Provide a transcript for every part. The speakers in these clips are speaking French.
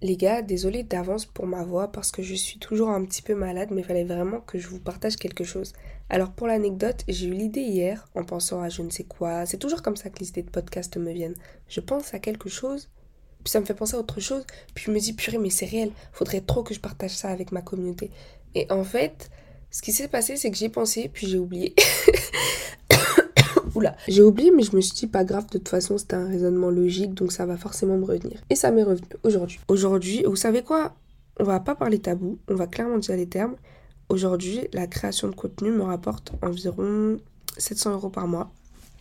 Les gars, désolé d'avance pour ma voix parce que je suis toujours un petit peu malade, mais il fallait vraiment que je vous partage quelque chose. Alors pour l'anecdote, j'ai eu l'idée hier en pensant à je ne sais quoi. C'est toujours comme ça que les idées de podcast me viennent. Je pense à quelque chose, puis ça me fait penser à autre chose, puis je me dis purée mais c'est réel, faudrait trop que je partage ça avec ma communauté. Et en fait, ce qui s'est passé c'est que j'ai pensé puis j'ai oublié. J'ai oublié, mais je me suis dit, pas grave, de toute façon, c'était un raisonnement logique, donc ça va forcément me revenir. Et ça m'est revenu aujourd'hui. Aujourd'hui, vous savez quoi? On va pas parler tabou, on va clairement dire les termes. Aujourd'hui, la création de contenu me rapporte environ 700 euros par mois.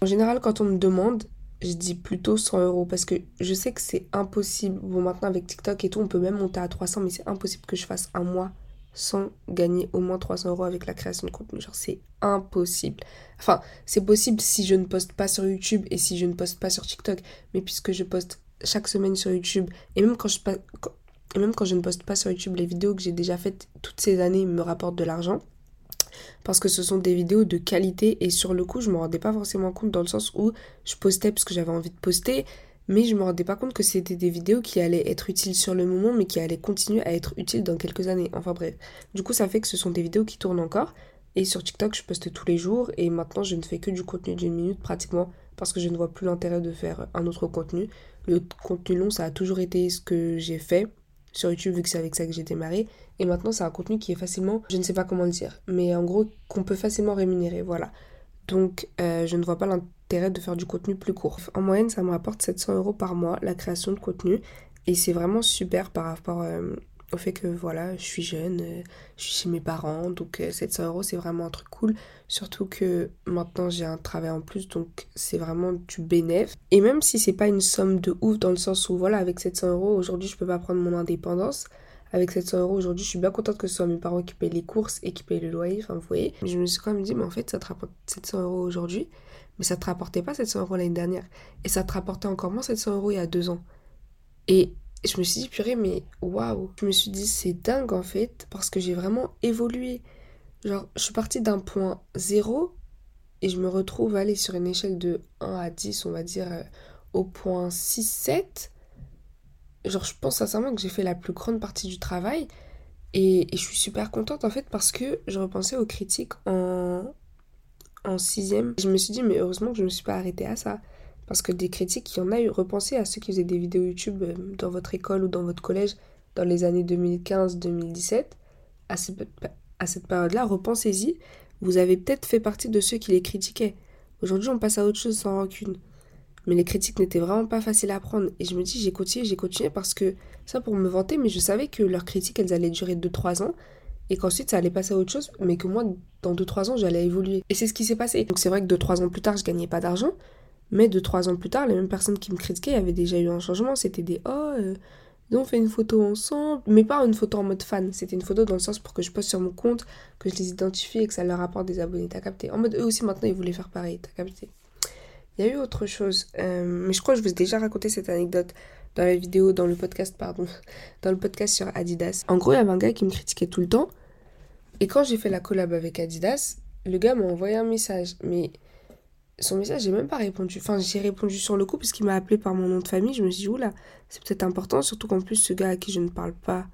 En général, quand on me demande, je dis plutôt 100 euros parce que je sais que c'est impossible. Bon, maintenant avec TikTok et tout, on peut même monter à 300, mais c'est impossible que je fasse un mois sans gagner au moins 300 euros avec la création de contenu. Genre, c'est impossible. Enfin, c'est possible si je ne poste pas sur YouTube et si je ne poste pas sur TikTok. Mais puisque je poste chaque semaine sur YouTube, et même quand je, et même quand je ne poste pas sur YouTube, les vidéos que j'ai déjà faites toutes ces années me rapportent de l'argent. Parce que ce sont des vidéos de qualité et sur le coup, je ne me rendais pas forcément compte dans le sens où je postais parce que j'avais envie de poster mais je me rendais pas compte que c'était des vidéos qui allaient être utiles sur le moment, mais qui allaient continuer à être utiles dans quelques années. Enfin bref. Du coup, ça fait que ce sont des vidéos qui tournent encore. Et sur TikTok, je poste tous les jours. Et maintenant, je ne fais que du contenu d'une minute pratiquement. Parce que je ne vois plus l'intérêt de faire un autre contenu. Le contenu long, ça a toujours été ce que j'ai fait sur YouTube, vu que c'est avec ça que j'ai démarré. Et maintenant, c'est un contenu qui est facilement, je ne sais pas comment le dire, mais en gros, qu'on peut facilement rémunérer. Voilà. Donc, euh, je ne vois pas l'intérêt de faire du contenu plus court. En moyenne, ça me rapporte 700 euros par mois, la création de contenu. Et c'est vraiment super par rapport euh, au fait que, voilà, je suis jeune, euh, je suis chez mes parents. Donc, 700 euros, c'est vraiment un truc cool. Surtout que maintenant, j'ai un travail en plus, donc c'est vraiment du bénéf. Et même si c'est pas une somme de ouf, dans le sens où, voilà, avec 700 euros, aujourd'hui, je peux pas prendre mon indépendance avec 700 euros aujourd'hui, je suis bien contente que ce soit mes parents qui payent les courses et qui payent le loyer, enfin vous voyez. Je me suis quand même dit, mais en fait, ça te rapporte 700 euros aujourd'hui, mais ça te rapportait pas 700 euros l'année dernière. Et ça te rapportait encore moins 700 euros il y a deux ans. Et je me suis dit, purée, mais waouh. Je me suis dit, c'est dingue en fait, parce que j'ai vraiment évolué. Genre, je suis partie d'un point zéro et je me retrouve aller sur une échelle de 1 à 10, on va dire, euh, au point 6, 7 genre, je pense sincèrement que j'ai fait la plus grande partie du travail. Et, je suis super contente en fait parce que je repensais aux critiques en, en sixième. Je me suis dit, mais heureusement que je ne me suis pas arrêtée à ça. Parce que des critiques, il y en a eu. Repensez à ceux qui faisaient des vidéos YouTube euh, dans votre école ou dans votre collège dans les années 2015-2017. À, à cette période-là, repensez-y. Vous avez peut-être fait partie de ceux qui les critiquaient. Aujourd'hui, on passe à autre chose sans rancune. Mais les critiques n'étaient vraiment pas faciles à prendre. Et je me dis, j'ai continué, j'ai continué parce que ça pour me vanter, mais je savais que leurs critiques, elles allaient durer 2-3 ans et qu'ensuite ça allait passer à autre chose, mais que moi, dans 2-3 ans, j'allais évoluer. Et c'est ce qui s'est passé. Donc c'est vrai que 2-3 ans plus tard, je gagnais pas d'argent, mais 2-3 ans plus tard, les mêmes personnes qui me critiquaient avaient déjà eu un changement. C'était des oh, euh, on fait une photo ensemble, mais pas une photo en mode fan. C'était une photo dans le sens pour que je poste sur mon compte, que je les identifie et que ça leur apporte des abonnés. T'as capté En mode eux aussi maintenant, ils voulaient faire pareil. T'as capté il y a eu autre chose, euh, mais je crois que je vous ai déjà raconté cette anecdote dans la vidéo, dans le podcast, pardon, dans le podcast sur Adidas. En gros, il y avait un gars qui me critiquait tout le temps. Et quand j'ai fait la collab avec Adidas, le gars m'a envoyé un message. Mais son message, j'ai même pas répondu. Enfin, j'ai répondu sur le coup parce qu'il m'a appelé par mon nom de famille. Je me suis dit, oula, c'est peut-être important. Surtout qu'en plus, ce gars à qui je ne parle pas,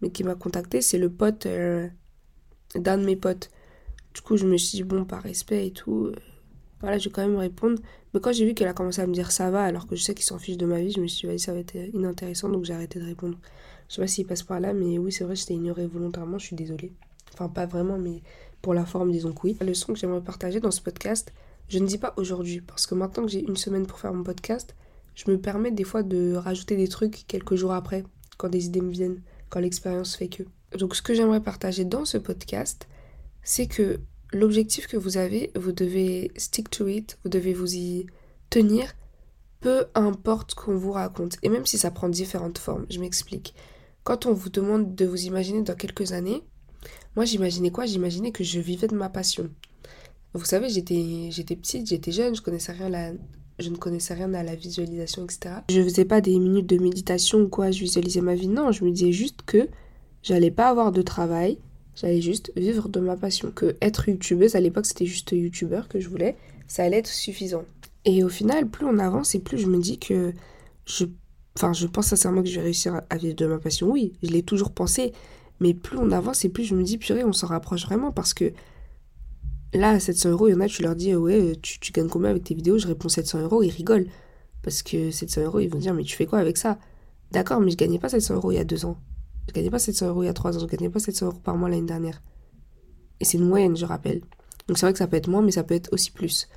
mais qui m'a contacté, c'est le pote euh, d'un de mes potes. Du coup, je me suis dit, bon, par respect et tout, euh, voilà, je vais quand même répondre. Mais quand j'ai vu qu'elle a commencé à me dire ça va, alors que je sais qu'il s'en fiche de ma vie, je me suis dit, vas-y, ça va être inintéressant, donc j'ai arrêté de répondre. Je sais pas s'il passe par là, mais oui, c'est vrai, je t'ai ignoré volontairement, je suis désolée. Enfin, pas vraiment, mais pour la forme, disons que oui. La leçon que j'aimerais partager dans ce podcast, je ne dis pas aujourd'hui, parce que maintenant que j'ai une semaine pour faire mon podcast, je me permets des fois de rajouter des trucs quelques jours après, quand des idées me viennent, quand l'expérience fait que. Donc, ce que j'aimerais partager dans ce podcast, c'est que l'objectif que vous avez, vous devez stick to it, vous devez vous y tenir, peu importe qu'on vous raconte. Et même si ça prend différentes formes, je m'explique. Quand on vous demande de vous imaginer dans quelques années, moi j'imaginais quoi? J'imaginais que je vivais de ma passion. Vous savez, j'étais, petite, j'étais jeune, je connaissais rien la, je ne connaissais rien à la visualisation, etc. Je faisais pas des minutes de méditation ou quoi, je visualisais ma vie. Non, je me disais juste que j'allais pas avoir de travail, J'allais juste vivre de ma passion. Que être youtubeuse, à l'époque c'était juste youtubeur que je voulais, ça allait être suffisant. Et au final, plus on avance et plus je me dis que je Enfin, je pense sincèrement que je vais réussir à vivre de ma passion. Oui, je l'ai toujours pensé. Mais plus on avance et plus je me dis, purée, on s'en rapproche vraiment parce que là, à 700 euros, il y en a, tu leur dis, ouais, tu, tu gagnes combien avec tes vidéos? Je réponds 700 euros, ils rigolent. Parce que 700 euros, ils vont dire, mais tu fais quoi avec ça? D'accord, mais je gagnais pas 700 euros il y a deux ans. Je gagnais pas 700 euros il y a trois ans. Je gagnais pas 700 euros par mois l'année dernière. Et c'est une moyenne, je rappelle. Donc c'est vrai que ça peut être moins, mais ça peut être aussi plus.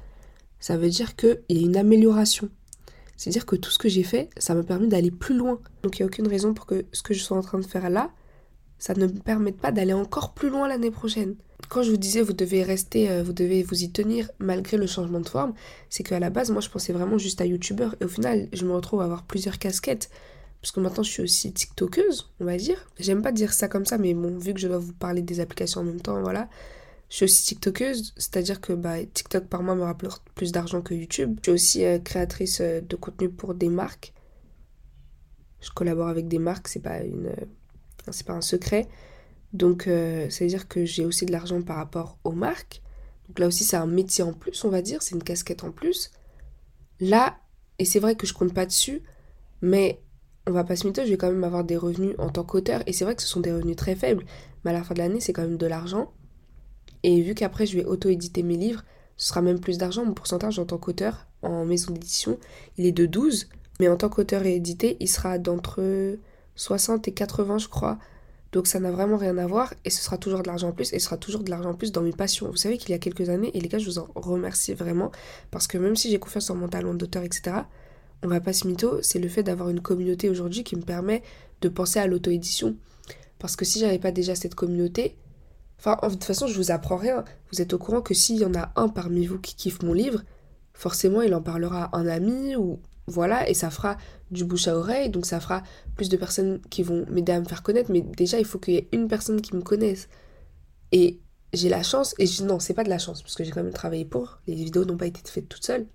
Ça veut dire qu'il y a une amélioration. C'est-à-dire que tout ce que j'ai fait, ça m'a permis d'aller plus loin. Donc il n'y a aucune raison pour que ce que je sois en train de faire là, ça ne me permette pas d'aller encore plus loin l'année prochaine. Quand je vous disais vous devez rester, euh, vous devez vous y tenir malgré le changement de forme, c'est qu'à la base, moi je pensais vraiment juste à youtubeur. Et au final, je me retrouve à avoir plusieurs casquettes. Parce que maintenant je suis aussi TikTokeuse, on va dire. J'aime pas dire ça comme ça, mais bon, vu que je dois vous parler des applications en même temps, voilà. Je suis aussi TikTokeuse, c'est-à-dire que bah, TikTok par mois me rapporte plus d'argent que YouTube. Je suis aussi euh, créatrice euh, de contenu pour des marques. Je collabore avec des marques, c'est pas une, euh, c'est pas un secret. Donc, c'est-à-dire que j'ai aussi de l'argent par rapport aux marques. Donc là aussi, c'est un métier en plus, on va dire, c'est une casquette en plus. Là, et c'est vrai que je compte pas dessus, mais on va pas se mytho, je vais quand même avoir des revenus en tant qu'auteur. Et c'est vrai que ce sont des revenus très faibles, mais à la fin de l'année, c'est quand même de l'argent. Et vu qu'après, je vais auto-éditer mes livres, ce sera même plus d'argent. Mon pourcentage en tant qu'auteur en maison d'édition, il est de 12. Mais en tant qu'auteur et édité, il sera d'entre 60 et 80, je crois. Donc ça n'a vraiment rien à voir et ce sera toujours de l'argent en plus et ce sera toujours de l'argent en plus dans mes passions. Vous savez qu'il y a quelques années, et les gars, je vous en remercie vraiment parce que même si j'ai confiance en mon talent d'auteur, etc., on va pas se mytho, c'est le fait d'avoir une communauté aujourd'hui qui me permet de penser à l'auto-édition. Parce que si j'avais pas déjà cette communauté, enfin, de toute façon, je vous apprends rien. Vous êtes au courant que s'il y en a un parmi vous qui kiffe mon livre, forcément, il en parlera à un ami ou voilà, et ça fera du bouche à oreille, donc ça fera plus de personnes qui vont m'aider à me faire connaître. Mais déjà, il faut qu'il y ait une personne qui me connaisse. Et j'ai la chance, et je, non, c'est pas de la chance, parce que j'ai quand même travaillé pour. Les vidéos n'ont pas été faites toutes seules.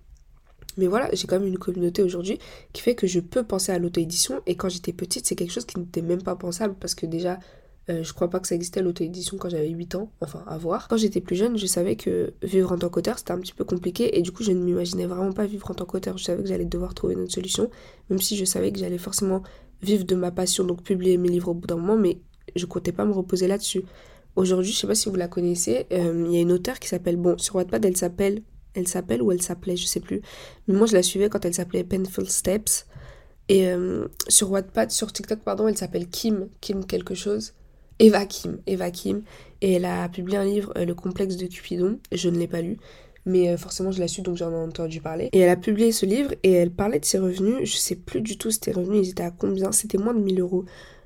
Mais voilà, j'ai quand même une communauté aujourd'hui qui fait que je peux penser à l'auto-édition. Et quand j'étais petite, c'est quelque chose qui n'était même pas pensable parce que déjà, euh, je crois pas que ça existait l'auto-édition quand j'avais 8 ans, enfin à voir. Quand j'étais plus jeune, je savais que vivre en tant qu'auteur c'était un petit peu compliqué et du coup je ne m'imaginais vraiment pas vivre en tant qu'auteur. Je savais que j'allais devoir trouver une autre solution, même si je savais que j'allais forcément vivre de ma passion, donc publier mes livres au bout d'un moment, mais je comptais pas me reposer là-dessus. Aujourd'hui, je sais pas si vous la connaissez, euh, il y a une auteure qui s'appelle, bon, sur Wattpad elle s'appelle elle s'appelle ou elle s'appelait, je sais plus. Mais moi, je la suivais quand elle s'appelait Painful Steps. Et euh, sur Wattpad, sur TikTok, pardon, elle s'appelle Kim, Kim quelque chose. Eva Kim, Eva Kim. Et elle a publié un livre, euh, Le complexe de Cupidon. Je ne l'ai pas lu. Mais euh, forcément, je l'ai su, donc j'en ai entendu parler. Et elle a publié ce livre et elle parlait de ses revenus. Je sais plus du tout ses revenus, ils étaient à combien C'était moins de 1000 euros.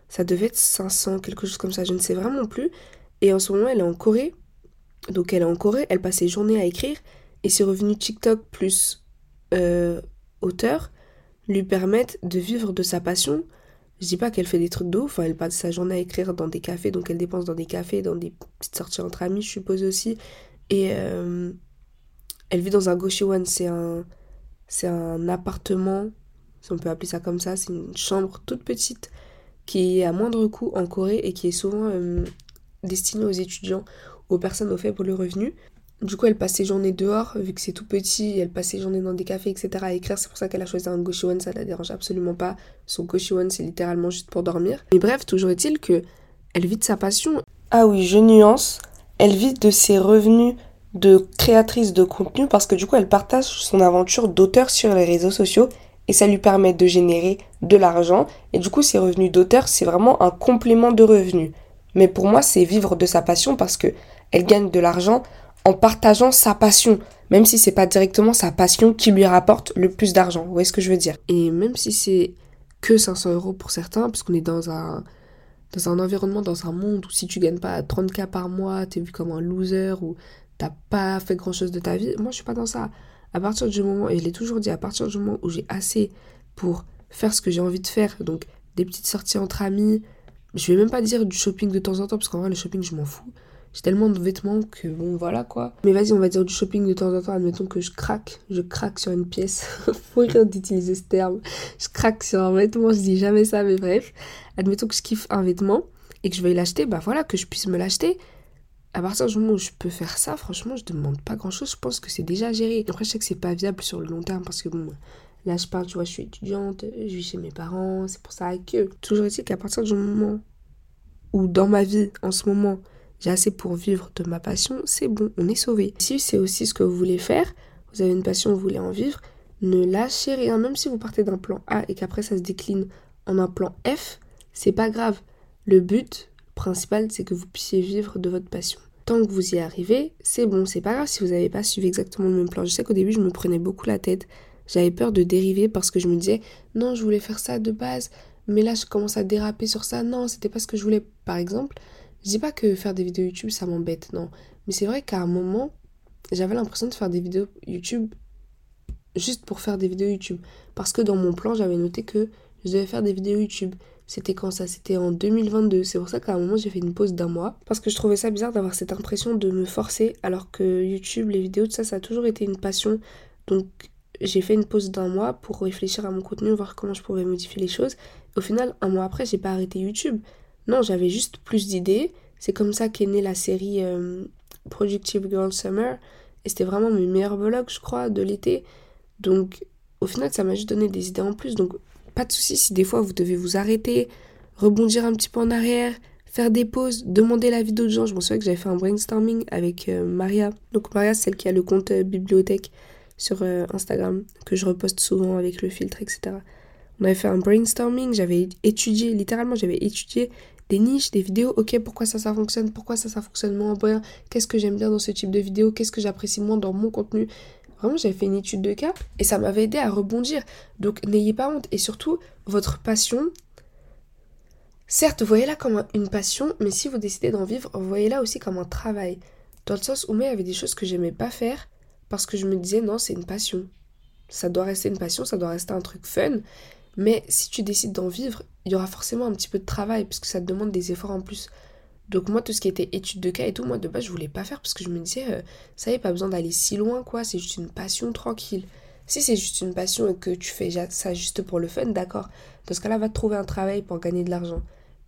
Ça devait être 500, quelque chose comme ça. Je ne sais vraiment plus. Et en ce moment, elle est en Corée. Donc elle est en Corée, elle passe ses journées à écrire et ses revenus TikTok plus euh, auteur lui permettent de vivre de sa passion. Je dis pas qu'elle fait des trucs de ouf, elle passe sa journée à écrire dans des cafés, donc elle dépense dans des cafés, dans des petites sorties entre amis, je suppose aussi. Et euh, elle vit dans un Goshiwan, c'est un, c'est un appartement, si on peut appeler ça comme ça, c'est une chambre toute petite qui est à moindre coût en Corée et qui est souvent euh, destinée aux étudiants, aux personnes au faible revenu. Du coup, elle passe ses journées dehors, vu que c'est tout petit, elle passe ses journées dans des cafés, etc. à écrire. C'est pour ça qu'elle a choisi un Goshiwon, ça la dérange absolument pas. Son Goshiwon, c'est littéralement juste pour dormir. Mais bref, toujours est-il que elle vit de sa passion. Ah oui, je nuance. Elle vit de ses revenus de créatrice de contenu parce que du coup, elle partage son aventure d'auteur sur les réseaux sociaux et ça lui permet de générer de l'argent. Et du coup, ses revenus d'auteur, c'est vraiment un complément de revenus. Mais pour moi, c'est vivre de sa passion parce que elle gagne de l'argent en partageant sa passion, même si c'est pas directement sa passion qui lui rapporte le plus d'argent. Vous voyez ce que je veux dire? Et même si c'est que 500 euros pour certains, parce qu'on est dans un, dans un environnement, dans un monde où si tu gagnes pas 30K par mois, t'es vu comme un loser ou t'as pas fait grand chose de ta vie. Moi, je suis pas dans ça. À partir du moment, et je l'ai toujours dit, à partir du moment où j'ai assez pour faire ce que j'ai envie de faire, donc des petites sorties entre amis, je vais même pas dire du shopping de temps en temps, parce qu'en vrai, le shopping, je m'en fous. J'ai tellement de vêtements que bon, voilà quoi. Mais vas-y, on va dire du shopping de temps en temps. Admettons que je craque, je craque sur une pièce. Faut rire d'utiliser ce terme. Je craque sur un vêtement, je dis jamais ça, mais bref. Admettons que je kiffe un vêtement et que je vais l'acheter, bah voilà, que je puisse me l'acheter. À partir du moment où je peux faire ça, franchement, je demande pas grand chose. Je pense que c'est déjà géré. Après, je sais que c'est pas viable sur le long terme parce que bon, Là, je parle, tu vois, je suis étudiante, je vis chez mes parents, c'est pour ça que. Toujours ici qu'à partir du moment où dans ma vie, en ce moment, j'ai assez pour vivre de ma passion, c'est bon, on est sauvé. Si c'est aussi ce que vous voulez faire, vous avez une passion, vous voulez en vivre, ne lâchez rien, même si vous partez d'un plan A et qu'après ça se décline en un plan F, c'est pas grave. Le but principal, c'est que vous puissiez vivre de votre passion. Tant que vous y arrivez, c'est bon, c'est pas grave si vous n'avez pas suivi exactement le même plan. Je sais qu'au début, je me prenais beaucoup la tête. J'avais peur de dériver parce que je me disais, non, je voulais faire ça de base, mais là, je commence à déraper sur ça. Non, c'était pas ce que je voulais. Par exemple, je dis pas que faire des vidéos YouTube, ça m'embête, non. Mais c'est vrai qu'à un moment, j'avais l'impression de faire des vidéos YouTube juste pour faire des vidéos YouTube. Parce que dans mon plan, j'avais noté que je devais faire des vidéos YouTube. C'était quand ça? C'était en 2022. C'est pour ça qu'à un moment, j'ai fait une pause d'un mois. Parce que je trouvais ça bizarre d'avoir cette impression de me forcer. Alors que YouTube, les vidéos, tout ça, ça a toujours été une passion. Donc, j'ai fait une pause d'un mois pour réfléchir à mon contenu, voir comment je pouvais modifier les choses. Au final, un mois après, j'ai pas arrêté YouTube. Non, j'avais juste plus d'idées. C'est comme ça qu'est née la série euh, Productive Girl Summer. Et c'était vraiment mes meilleurs vlogs, je crois, de l'été. Donc, au final, ça m'a juste donné des idées en plus. Donc, pas de souci si des fois vous devez vous arrêter, rebondir un petit peu en arrière, faire des pauses, demander l'avis d'autres gens. Je me souviens que j'avais fait un brainstorming avec euh, Maria. Donc, Maria, c'est celle qui a le compte euh, bibliothèque sur Instagram, que je reposte souvent avec le filtre, etc. On avait fait un brainstorming, j'avais étudié, littéralement, j'avais étudié des niches, des vidéos, ok, pourquoi ça, ça fonctionne, pourquoi ça, ça fonctionne moins? Bien, qu'est-ce que j'aime bien dans ce type de vidéo, qu'est-ce que j'apprécie moins dans mon contenu? Vraiment, j'avais fait une étude de cas et ça m'avait aidé à rebondir. Donc, n'ayez pas honte. Et surtout, votre passion, certes, voyez-la comme une passion, mais si vous décidez d'en vivre, voyez-la aussi comme un travail. Dans le sens où moi, il y avait des choses que j'aimais pas faire parce que je me disais, non, c'est une passion. Ça doit rester une passion, ça doit rester un truc fun. Mais si tu décides d'en vivre, il y aura forcément un petit peu de travail puisque ça te demande des efforts en plus. Donc moi, tout ce qui était études de cas et tout, moi de base, je voulais pas faire parce que je me disais, euh, ça y est, pas besoin d'aller si loin, quoi, c'est juste une passion tranquille. Si c'est juste une passion et que tu fais ça juste pour le fun, d'accord. Dans ce cas-là, va te trouver un travail pour gagner de l'argent.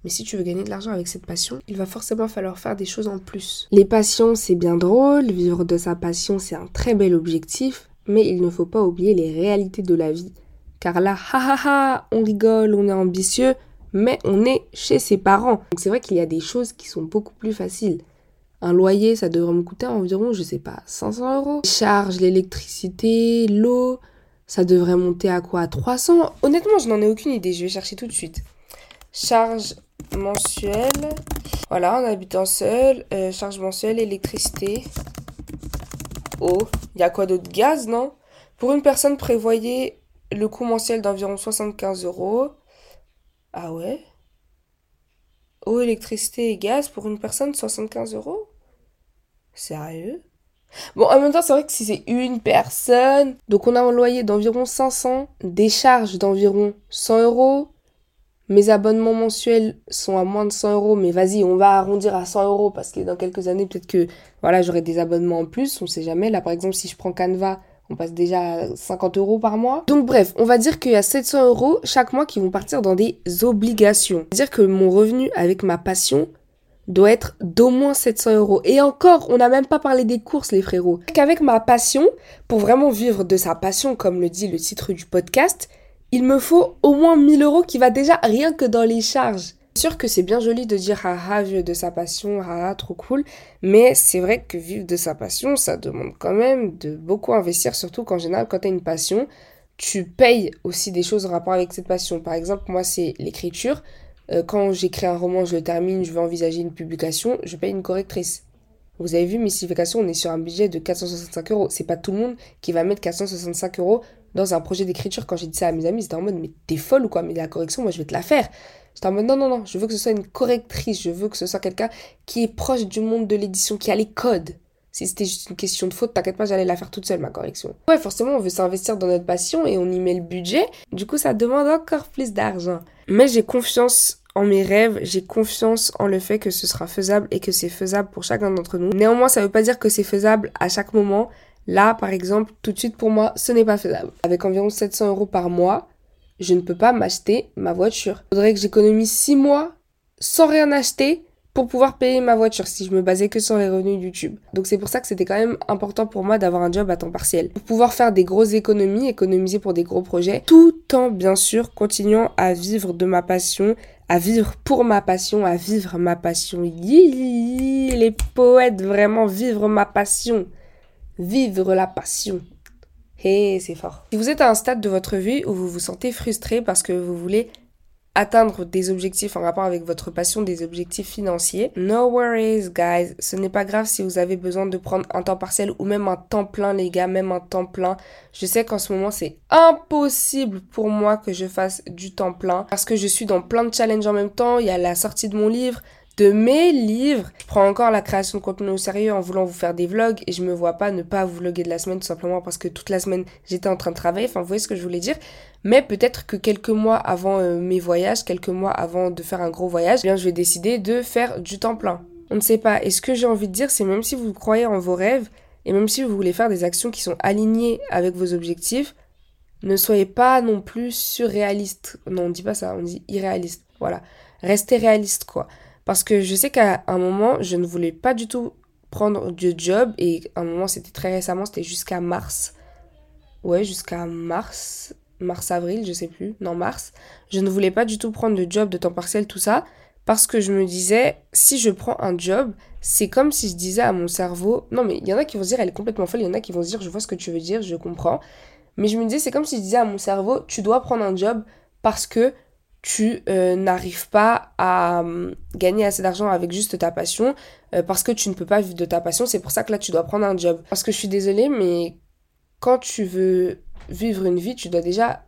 Mais si tu veux gagner de l'argent avec cette passion, il va forcément falloir faire des choses en plus. Les passions, c'est bien drôle, vivre de sa passion, c'est un très bel objectif, mais il ne faut pas oublier les réalités de la vie. Car là, ha on rigole, on est ambitieux, mais on est chez ses parents. Donc c'est vrai qu'il y a des choses qui sont beaucoup plus faciles. Un loyer, ça devrait me coûter environ, je sais pas, 500 euros. Charge, l'électricité, l'eau, ça devrait monter à quoi? 300 Honnêtement, je n'en ai aucune idée, je vais chercher tout de suite. Charge mensuelle. Voilà, en habitant seul, euh, charge mensuelle, électricité, eau. Il y a quoi d'autre? Gaz, non? Pour une personne, prévoyez le coût mensuel d'environ 75 euros. Ah ouais? Eau, électricité et gaz pour une personne, 75 euros? Sérieux? Bon, en même temps, c'est vrai que si c'est une personne, donc on a un loyer d'environ 500, des charges d'environ 100 euros, mes abonnements mensuels sont à moins de 100 euros, mais vas-y, on va arrondir à 100 euros parce que dans quelques années, peut-être que voilà, j'aurai des abonnements en plus, on sait jamais. Là, par exemple, si je prends Canva, on passe déjà à 50 euros par mois. Donc bref, on va dire qu'il y a 700 euros chaque mois qui vont partir dans des obligations. C'est-à-dire que mon revenu avec ma passion doit être d'au moins 700 euros. Et encore, on n'a même pas parlé des courses, les frérots. Qu'avec ma passion, pour vraiment vivre de sa passion, comme le dit le titre du podcast, il me faut au moins 1000 euros qui va déjà rien que dans les charges. Sûr que c'est bien joli de dire haha vivre de sa passion, haha trop cool, mais c'est vrai que vivre de sa passion, ça demande quand même de beaucoup investir, surtout qu'en général quand tu as une passion, tu payes aussi des choses en rapport avec cette passion. Par exemple, moi c'est l'écriture. Euh, quand j'écris un roman, je le termine, je veux envisager une publication, je paye une correctrice. Vous avez vu, mystification, on est sur un budget de 465 euros. C'est pas tout le monde qui va mettre 465 euros dans un projet d'écriture. Quand j'ai dit ça à mes amis, c'était en mode, mais t'es folle ou quoi? Mais la correction, moi je vais te la faire. Mode non, non, non, je veux que ce soit une correctrice, je veux que ce soit quelqu'un qui est proche du monde de l'édition, qui a les codes. Si c'était juste une question de faute, t'inquiète pas, j'allais la faire toute seule, ma correction. Ouais, forcément, on veut s'investir dans notre passion et on y met le budget. Du coup, ça demande encore plus d'argent. Mais j'ai confiance en mes rêves, j'ai confiance en le fait que ce sera faisable et que c'est faisable pour chacun d'entre nous. Néanmoins, ça veut pas dire que c'est faisable à chaque moment. Là, par exemple, tout de suite pour moi, ce n'est pas faisable. Avec environ 700 euros par mois, je ne peux pas m'acheter ma voiture. Il faudrait que j'économise 6 mois sans rien acheter pour pouvoir payer ma voiture si je me basais que sur les revenus YouTube. Donc c'est pour ça que c'était quand même important pour moi d'avoir un job à temps partiel. Pour pouvoir faire des grosses économies, économiser pour des gros projets, tout en bien sûr continuant à vivre de ma passion, à vivre pour ma passion, à vivre ma passion. les poètes, vraiment vivre ma passion. Vivre la passion. Hé, c'est fort. Si vous êtes à un stade de votre vie où vous vous sentez frustré parce que vous voulez atteindre des objectifs en rapport avec votre passion, des objectifs financiers. No worries, guys. Ce n'est pas grave si vous avez besoin de prendre un temps partiel ou même un temps plein, les gars, même un temps plein. Je sais qu'en ce moment, c'est impossible pour moi que je fasse du temps plein parce que je suis dans plein de challenges en même temps. Il y a la sortie de mon livre, de mes livres. Je prends encore la création de contenu au sérieux en voulant vous faire des vlogs et je me vois pas ne pas vous vlogger de la semaine tout simplement parce que toute la semaine j'étais en train de travailler. Enfin, vous voyez ce que je voulais dire. Mais peut-être que quelques mois avant euh, mes voyages, quelques mois avant de faire un gros voyage, eh bien je vais décider de faire du temps plein. On ne sait pas. Et ce que j'ai envie de dire, c'est même si vous croyez en vos rêves et même si vous voulez faire des actions qui sont alignées avec vos objectifs, ne soyez pas non plus surréaliste. Non, on dit pas ça, on dit irréaliste. Voilà. Restez réaliste, quoi. Parce que je sais qu'à un moment, je ne voulais pas du tout prendre de job. Et à un moment, c'était très récemment, c'était jusqu'à mars. Ouais, jusqu'à mars. Mars-avril, je sais plus. Non, mars. Je ne voulais pas du tout prendre de job de temps partiel, tout ça. Parce que je me disais, si je prends un job, c'est comme si je disais à mon cerveau. Non, mais il y en a qui vont se dire, elle est complètement folle. Il y en a qui vont se dire, je vois ce que tu veux dire, je comprends. Mais je me disais, c'est comme si je disais à mon cerveau, tu dois prendre un job parce que tu euh, n'arrives pas à hum, gagner assez d'argent avec juste ta passion euh, parce que tu ne peux pas vivre de ta passion. C'est pour ça que là, tu dois prendre un job. Parce que je suis désolée, mais quand tu veux vivre une vie, tu dois déjà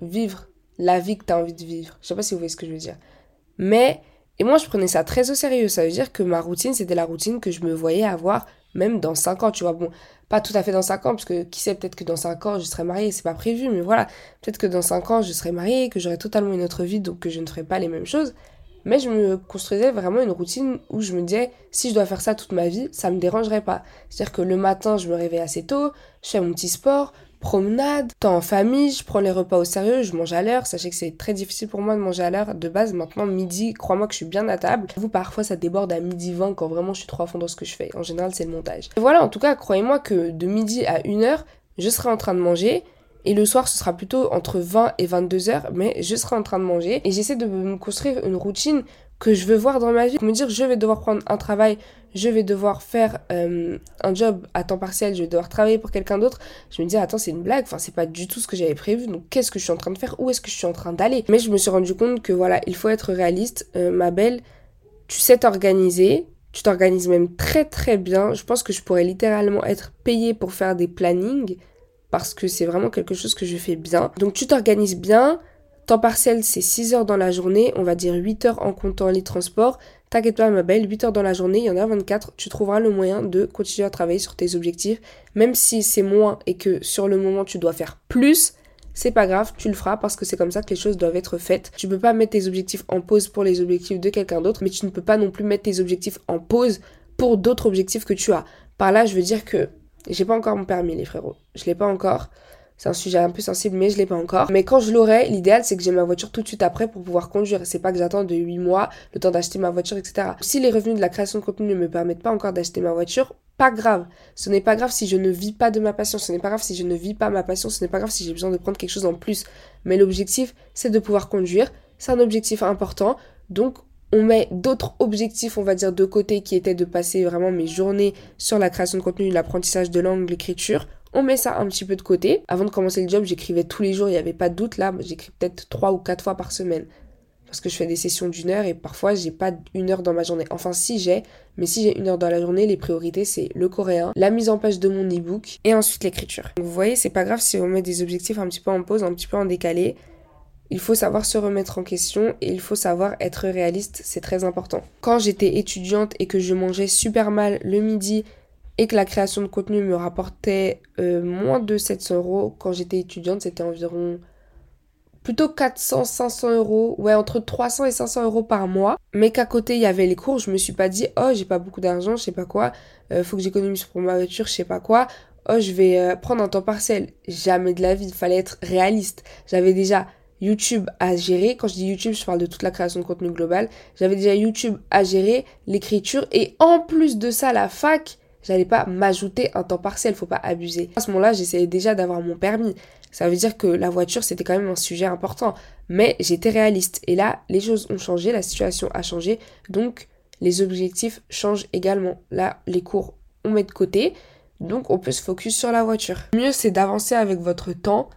vivre la vie que tu as envie de vivre. Je sais pas si vous voyez ce que je veux dire. Mais, et moi, je prenais ça très au sérieux. Ça veut dire que ma routine, c'était la routine que je me voyais avoir même dans 5 ans, tu vois. Bon, pas tout à fait dans 5 ans, parce que qui sait, peut-être que dans 5 ans, je serai mariée, c'est pas prévu, mais voilà. Peut-être que dans 5 ans, je serai mariée, que j'aurai totalement une autre vie, donc que je ne ferai pas les mêmes choses. Mais je me construisais vraiment une routine où je me disais, si je dois faire ça toute ma vie, ça me dérangerait pas. C'est-à-dire que le matin, je me réveille assez tôt, je fais mon petit sport, promenade, temps en famille, je prends les repas au sérieux, je mange à l'heure. Sachez que c'est très difficile pour moi de manger à l'heure de base. Maintenant, midi, crois-moi que je suis bien à table. Vous, parfois, ça déborde à midi 20 quand vraiment je suis trop à fond dans ce que je fais. En général, c'est le montage. Voilà, en tout cas, croyez-moi que de midi à 1h, je serai en train de manger. Et le soir, ce sera plutôt entre 20 et 22 heures, mais je serai en train de manger. Et j'essaie de me construire une routine que je veux voir dans ma vie. Me dire, je vais devoir prendre un travail, je vais devoir faire euh, un job à temps partiel, je vais devoir travailler pour quelqu'un d'autre. Je me dis, attends, c'est une blague, enfin, c'est pas du tout ce que j'avais prévu, donc qu'est-ce que je suis en train de faire? Où est-ce que je suis en train d'aller? Mais je me suis rendu compte que voilà, il faut être réaliste. Euh, ma belle, tu sais t'organiser, tu t'organises même très très bien. Je pense que je pourrais littéralement être payée pour faire des plannings parce que c'est vraiment quelque chose que je fais bien. Donc tu t'organises bien, Temps partiel, c'est 6 heures dans la journée, on va dire 8 heures en comptant les transports. T'inquiète pas, ma belle, 8 heures dans la journée, il y en a 24. Tu trouveras le moyen de continuer à travailler sur tes objectifs. Même si c'est moins et que sur le moment tu dois faire plus, c'est pas grave, tu le feras parce que c'est comme ça que les choses doivent être faites. Tu peux pas mettre tes objectifs en pause pour les objectifs de quelqu'un d'autre, mais tu ne peux pas non plus mettre tes objectifs en pause pour d'autres objectifs que tu as. Par là, je veux dire que j'ai pas encore mon permis, les frérots. Je l'ai pas encore. C'est un sujet un peu sensible, mais je l'ai pas encore. Mais quand je l'aurai, l'idéal c'est que j'ai ma voiture tout de suite après pour pouvoir conduire. C'est pas que j'attends de 8 mois, le temps d'acheter ma voiture, etc. Si les revenus de la création de contenu ne me permettent pas encore d'acheter ma voiture, pas grave. Ce n'est pas grave si je ne vis pas de ma passion. Ce n'est pas grave si je ne vis pas ma passion. Ce n'est pas grave si j'ai besoin de prendre quelque chose en plus. Mais l'objectif, c'est de pouvoir conduire. C'est un objectif important. Donc, on met d'autres objectifs, on va dire, de côté qui étaient de passer vraiment mes journées sur la création de contenu, l'apprentissage de langue, l'écriture. On met ça un petit peu de côté. Avant de commencer le job, j'écrivais tous les jours, il n'y avait pas de doute. Là, j'écris peut-être trois ou quatre fois par semaine. Parce que je fais des sessions d'une heure et parfois j'ai pas une heure dans ma journée. Enfin, si j'ai, mais si j'ai une heure dans la journée, les priorités c'est le coréen, la mise en page de mon e-book et ensuite l'écriture. Vous voyez, c'est pas grave si on met des objectifs un petit peu en pause, un petit peu en décalé. Il faut savoir se remettre en question et il faut savoir être réaliste, c'est très important. Quand j'étais étudiante et que je mangeais super mal le midi et que la création de contenu me rapportait euh, moins de 700 euros, quand j'étais étudiante, c'était environ plutôt 400, 500 euros, ouais, entre 300 et 500 euros par mois. Mais qu'à côté, il y avait les cours, je me suis pas dit, oh, j'ai pas beaucoup d'argent, je sais pas quoi, euh, faut que j'économise pour ma voiture, je sais pas quoi, oh, je vais euh, prendre un temps partiel. Jamais de la vie, il fallait être réaliste. J'avais déjà YouTube à gérer. Quand je dis YouTube, je parle de toute la création de contenu global. J'avais déjà YouTube à gérer, l'écriture et en plus de ça, la fac, j'allais pas m'ajouter un temps partiel, faut pas abuser. À ce moment-là, j'essayais déjà d'avoir mon permis. Ça veut dire que la voiture, c'était quand même un sujet important. Mais j'étais réaliste. Et là, les choses ont changé, la situation a changé. Donc, les objectifs changent également. Là, les cours, on met de côté. Donc, on peut se focus sur la voiture. Le mieux, c'est d'avancer avec votre temps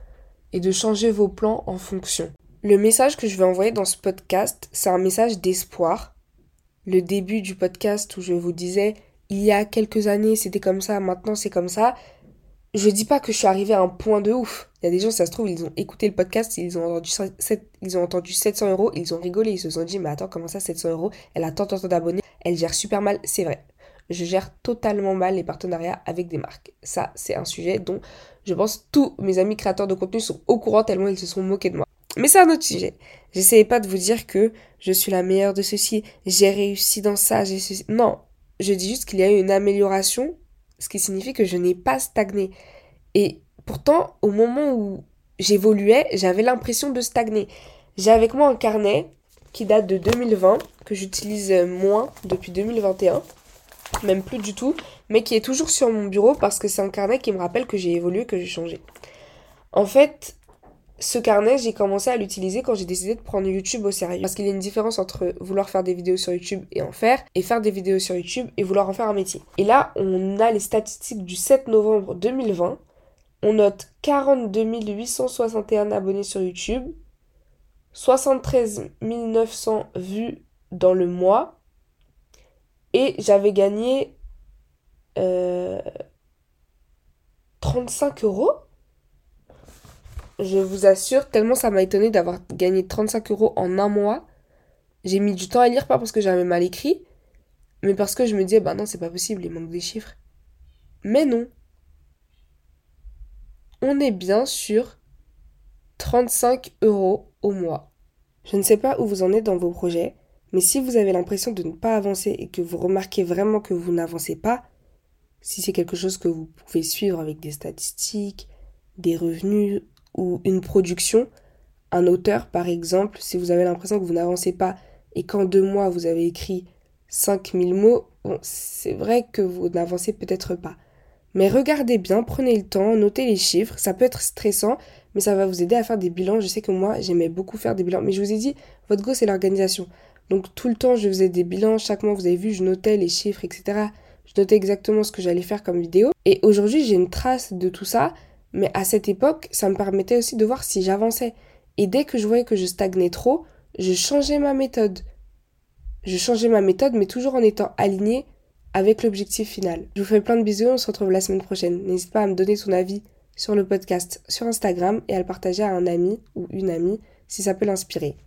et de changer vos plans en fonction. Le message que je vais envoyer dans ce podcast, c'est un message d'espoir. Le début du podcast où je vous disais, il y a quelques années c'était comme ça, maintenant c'est comme ça. Je dis pas que je suis arrivée à un point de ouf. Il y a des gens, ça se trouve, ils ont écouté le podcast, ils ont entendu, 7, ils ont entendu 700 euros, ils ont rigolé, ils se sont dit, mais attends, comment ça 700 euros? Elle a tant, tant, tant d'abonnés, elle gère super mal, c'est vrai. Je gère totalement mal les partenariats avec des marques. Ça, c'est un sujet dont je pense tous mes amis créateurs de contenu sont au courant tellement ils se sont moqués de moi. Mais c'est un autre sujet. J'essayais pas de vous dire que je suis la meilleure de ceci, j'ai réussi dans ça, j'ai ceci. Non, je dis juste qu'il y a eu une amélioration, ce qui signifie que je n'ai pas stagné. Et pourtant, au moment où j'évoluais, j'avais l'impression de stagner. J'ai avec moi un carnet qui date de 2020, que j'utilise moins depuis 2021 même plus du tout, mais qui est toujours sur mon bureau parce que c'est un carnet qui me rappelle que j'ai évolué, que j'ai changé. En fait, ce carnet, j'ai commencé à l'utiliser quand j'ai décidé de prendre YouTube au sérieux. Parce qu'il y a une différence entre vouloir faire des vidéos sur YouTube et en faire, et faire des vidéos sur YouTube et vouloir en faire un métier. Et là, on a les statistiques du 7 novembre 2020. On note 42 861 abonnés sur YouTube, 73 900 vues dans le mois, et j'avais gagné 35 euh, euros. Je vous assure, tellement ça m'a étonné d'avoir gagné 35 euros en un mois. J'ai mis du temps à lire, pas parce que j'avais mal écrit, mais parce que je me disais, bah non, c'est pas possible, il manque des chiffres. Mais non. On est bien sur 35 euros au mois. Je ne sais pas où vous en êtes dans vos projets. Mais si vous avez l'impression de ne pas avancer et que vous remarquez vraiment que vous n'avancez pas, si c'est quelque chose que vous pouvez suivre avec des statistiques, des revenus ou une production, un auteur par exemple, si vous avez l'impression que vous n'avancez pas et qu'en deux mois vous avez écrit 5000 mots, bon, c'est vrai que vous n'avancez peut-être pas. Mais regardez bien, prenez le temps, notez les chiffres, ça peut être stressant, mais ça va vous aider à faire des bilans. Je sais que moi, j'aimais beaucoup faire des bilans, mais je vous ai dit, votre go, c'est l'organisation. Donc tout le temps, je faisais des bilans. Chaque mois, vous avez vu, je notais les chiffres, etc. Je notais exactement ce que j'allais faire comme vidéo. Et aujourd'hui, j'ai une trace de tout ça. Mais à cette époque, ça me permettait aussi de voir si j'avançais. Et dès que je voyais que je stagnais trop, je changeais ma méthode. Je changeais ma méthode, mais toujours en étant aligné avec l'objectif final. Je vous fais plein de bisous, on se retrouve la semaine prochaine. N'hésite pas à me donner ton avis sur le podcast sur Instagram et à le partager à un ami ou une amie si ça peut l'inspirer.